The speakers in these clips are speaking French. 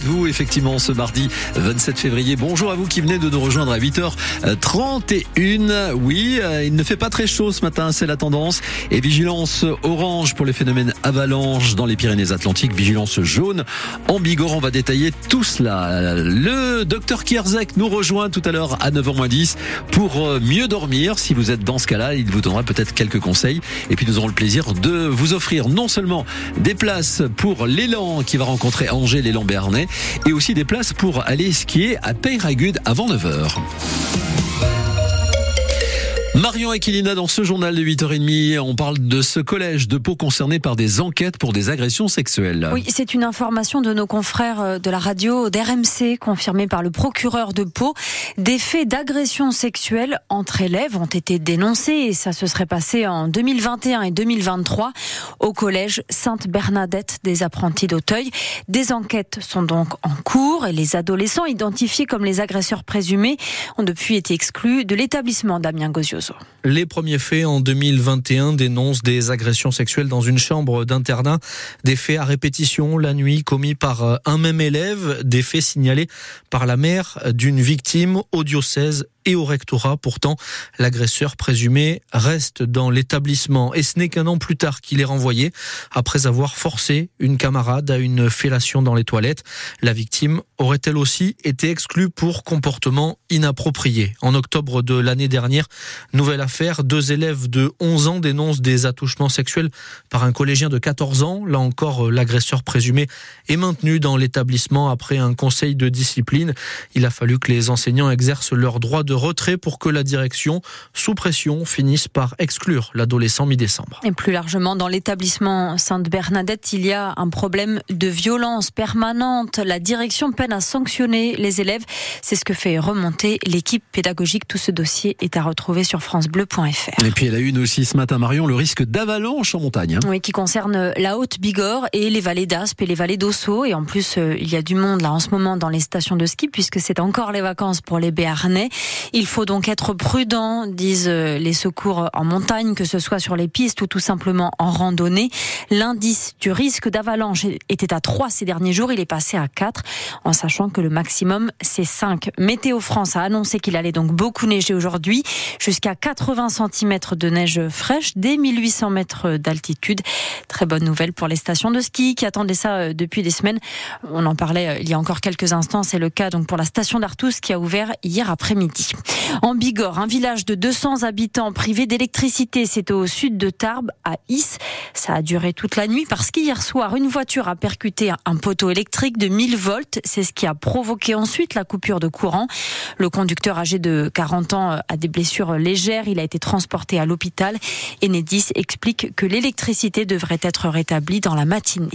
Vous, effectivement, ce mardi 27 février? Bonjour à vous qui venez de nous rejoindre à 8h31. Oui, euh, il ne fait pas très chaud ce matin, c'est la tendance. Et vigilance orange pour les phénomènes avalanches dans les Pyrénées-Atlantiques. Vigilance jaune en Bigorre. On va détailler tout cela. Le docteur Kierzek nous rejoint tout à l'heure à 9h10 pour euh, mieux dormir. Si vous êtes dans ce cas-là, il vous donnera peut-être quelques conseils. Et puis nous aurons le plaisir de vous offrir non seulement des places pour l'élan qui va rencontrer Angers, l'élan Bernay, et aussi des places pour aller skier à Peyragude avant 9h. Marion Aquilina, dans ce journal de 8h30, on parle de ce collège de Pau concerné par des enquêtes pour des agressions sexuelles. Oui, c'est une information de nos confrères euh, de la radio d'RMC, confirmée par le procureur de Pau. Des faits d'agression sexuelle entre élèves ont été dénoncés et ça se serait passé en 2021 et 2023 au collège Sainte-Bernadette des apprentis d'Auteuil. Des enquêtes sont donc en cours et les adolescents identifiés comme les agresseurs présumés ont depuis été exclus de l'établissement Damien Les premiers faits en 2021 dénoncent des agressions sexuelles dans une chambre d'internat, des faits à répétition la nuit commis par euh, un même élève, des faits signalés par la mère d'une victime au diocèse et au rectorat. Pourtant, l'agresseur présumé reste dans l'établissement et ce n'est qu'un an plus tard qu'il est renvoyé après avoir forcé une camarade à une fellation dans les toilettes. La victime aurait-elle aussi été exclue pour comportement inapproprié. En octobre de l'année dernière, nouvelle affaire, deux élèves de 11 ans dénoncent des attouchements sexuels par un collégien de 14 ans. Là encore, l'agresseur présumé est maintenu dans l'établissement après un conseil de discipline. Il a fallu que les enseignants exercent leur droit de retrait pour que la direction, sous pression, finisse par exclure l'adolescent mi-décembre. Et plus largement, dans l'établissement Sainte-Bernadette, il y a un problème de violence permanente. La direction peine à sanctionner les élèves. C'est ce que fait remonter l'équipe pédagogique. Tout ce dossier est à retrouver sur francebleu.fr. Et puis elle a une aussi ce matin, Marion, le risque d'avalanche en montagne. Hein. Oui, qui concerne la Haute-Bigorre et les vallées d'Aspe et les vallées d'Ossau. Et en plus, euh, il y a du monde là en ce moment dans les stations de ski puisque c'est encore les vacances pour les Béarnais. Il faut donc être prudent, disent euh, les secours en montagne, que ce soit sur les pistes ou tout simplement en randonnée. L'indice du risque d'avalanche était à 3 ces derniers jours, il est passé à 4, en sachant que le maximum c'est 5. Météo France a annoncé qu'il allait donc beaucoup neiger aujourd'hui, jusqu'à 80 cm de neige fraîche, dès 1800 mètres d'altitude. Très bonne nouvelle pour les stations de ski qui attendaient ça euh, depuis des semaines. On en parlait euh, il y a encore quelques instants, c'est le cas donc pour la station d'Artous qui a ouvert hier après-midi. En Bigorre, un village de 200 habitants privé d'électricité, c'est au sud de Tarbes, à Is. Ça a duré toute la nuit parce qu'hier soir, une voiture a percuté un poteau électrique de 1000 volts. C'est ce qui a provoqué ensuite la coupure de courant. Le conducteur âgé de 40 ans a des blessures légères. Il a été transporté à l'hôpital. Enedis explique que l'électricité devrait être rétablie dans la matinée.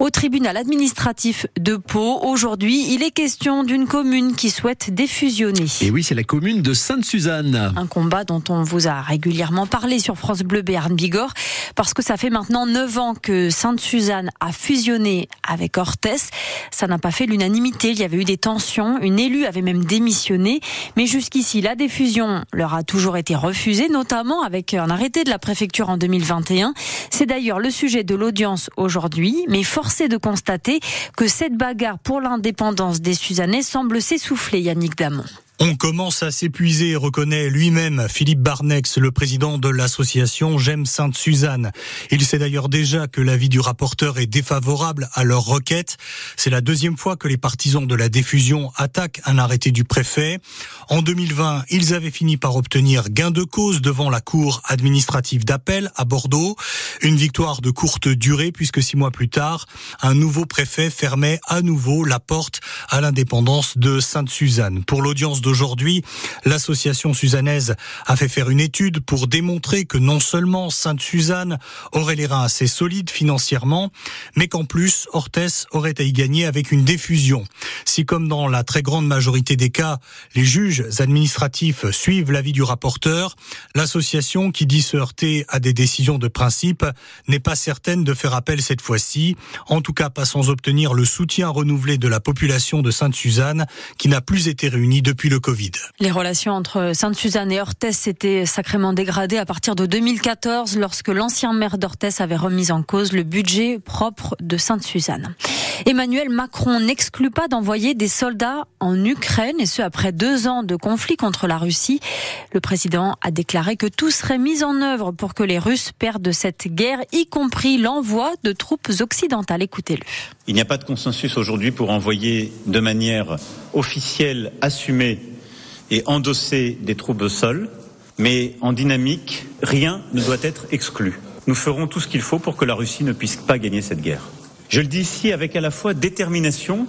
Au tribunal administratif de Pau, aujourd'hui, il est question d'une commune qui souhaite défusionner. Et oui, c'est la commune de Sainte-Suzanne. Un combat dont on vous a régulièrement parlé sur France Bleu Béarn Bigorre, parce que ça fait maintenant 9 ans que Sainte-Suzanne a fusionné avec Orthès. Ça n'a pas fait l'unanimité, il y avait eu des tensions, une élue avait même démissionné, mais jusqu'ici, la défusion leur a toujours été refusée, notamment avec un arrêté de la préfecture en 2021. C'est d'ailleurs le sujet de l'audience aujourd'hui, mais forcé de constater que cette bagarre pour l'indépendance des Suzannais semble s'essouffler, Yannick Damon. On commence à s'épuiser, reconnaît lui-même Philippe Barnex, le président de l'association J'aime Sainte-Suzanne. Il sait d'ailleurs déjà que l'avis du rapporteur est défavorable à leur requête. C'est la deuxième fois que les partisans de la diffusion attaquent un arrêté du préfet. En 2020, ils avaient fini par obtenir gain de cause devant la cour administrative d'appel à Bordeaux. Une victoire de courte durée puisque six mois plus tard, un nouveau préfet fermait à nouveau la porte à l'indépendance de Sainte-Suzanne. Pour l'audience d'aujourd'hui, l'association suzannaise a fait faire une étude pour démontrer que non seulement Sainte-Suzanne aurait les reins assez solides financièrement, mais qu'en plus, Orthès aurait à y gagner avec une diffusion. Si comme dans la très grande majorité des cas, les juges administratifs suivent l'avis du rapporteur, l'association qui dit se heurter à des décisions de principe n'est pas certaine de faire appel cette fois-ci, en tout cas pas sans obtenir le soutien renouvelé de la population de Sainte-Suzanne qui n'a plus été réunie depuis le le Covid. Les relations entre Sainte-Suzanne et Orthès s'étaient sacrément dégradées à partir de 2014 lorsque l'ancien maire d'Orthès avait remis en cause le budget propre de Sainte-Suzanne. Emmanuel Macron n'exclut pas d'envoyer des soldats en Ukraine et ce après deux ans de conflit contre la Russie. Le président a déclaré que tout serait mis en œuvre pour que les Russes perdent cette guerre, y compris l'envoi de troupes occidentales. Écoutez-le. Il n'y a pas de consensus aujourd'hui pour envoyer de manière officielle, assumée et endosser des au sol, mais en dynamique, rien ne doit être exclu. Nous ferons tout ce qu'il faut pour que la Russie ne puisse pas gagner cette guerre. Je le dis ici avec à la fois détermination,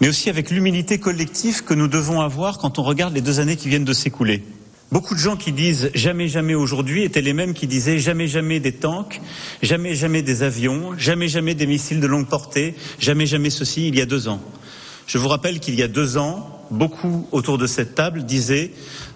mais aussi avec l'humilité collective que nous devons avoir quand on regarde les deux années qui viennent de s'écouler. Beaucoup de gens qui disent jamais jamais aujourd'hui étaient les mêmes qui disaient jamais jamais des tanks, jamais jamais des avions, jamais jamais des missiles de longue portée, jamais jamais ceci il y a deux ans. Je vous rappelle qu'il y a deux ans, beaucoup autour de cette table disaient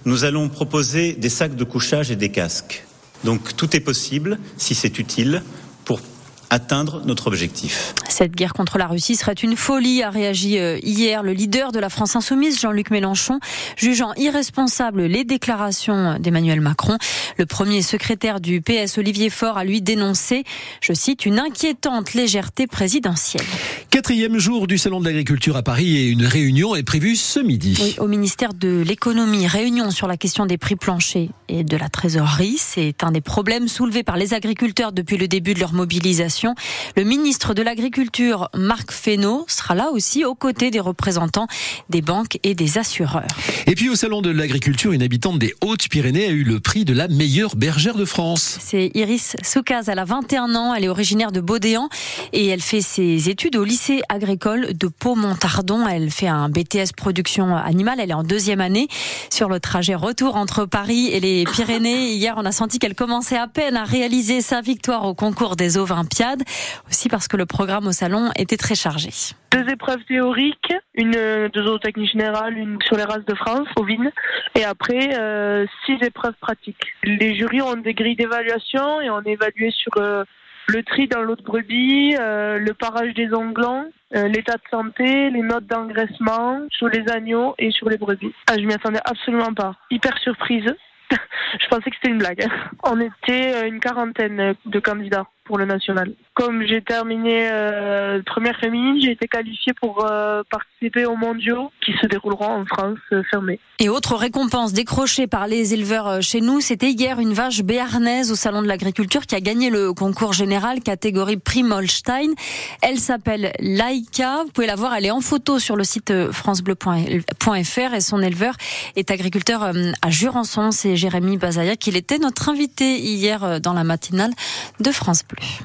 nous allons proposer des sacs de couchage et des casques. Donc tout est possible si c'est utile pour atteindre notre objectif. Cette guerre contre la Russie serait une folie, a réagi euh, hier le leader de la France insoumise, Jean-Luc Mélenchon, jugeant irresponsable les déclarations d'Emmanuel Macron. Le premier secrétaire du PS, Olivier Faure, a lui dénoncé, je cite, une inquiétante légèreté présidentielle. Quatrième jour du Salon de l'agriculture à Paris et une réunion est prévue ce midi. Oui, au ministère de l'économie, réunion sur la question des prix planchers et de la trésorerie. C'est un des problèmes soulevés par les agriculteurs depuis le début de leur mobilisation. Le ministre de l'Agriculture, Marc Fesneau, sera là aussi aux côtés des représentants des banques et des assureurs. Et puis au Salon de l'Agriculture, une habitante des Hautes-Pyrénées a eu le prix de la meilleure bergère de France. C'est Iris Soukaz, elle a 21 ans, elle est originaire de Baudéan et elle fait ses études au lycée agricole de Pau-Montardon. Elle fait un BTS production animale, elle est en deuxième année. Sur le trajet retour entre Paris et les Pyrénées, hier on a senti qu'elle commençait à peine à réaliser sa victoire au concours des Olympiades aussi parce que le programme au salon était très chargé. Deux épreuves théoriques, une de zootechnie générale, une sur les races de France, ovines, et après euh, six épreuves pratiques. Les jurys ont des grilles d'évaluation et on évalué sur euh, le tri dans l'eau de brebis, euh, le parage des onglons, l'état de santé, les notes d'engraissement sur les agneaux et sur les brebis. Ah, je m'y attendais absolument pas. Hyper surprise. je pensais que c'était une blague. On était une quarantaine de candidats pour le national. Comme j'ai terminé euh, première féminine, j'ai été qualifiée pour euh, participer aux mondiaux qui se dérouleront en France euh, fermée. Et autre récompense décrochée par les éleveurs chez nous, c'était hier une vache béarnaise au salon de l'agriculture qui a gagné le concours général catégorie Prime Holstein. Elle s'appelle Laika. Vous pouvez la voir, elle est en photo sur le site francebleu.fr et son éleveur est agriculteur à Jurançon. C'est Jérémy Bazayak. Il était notre invité hier dans la matinale de France Bleu.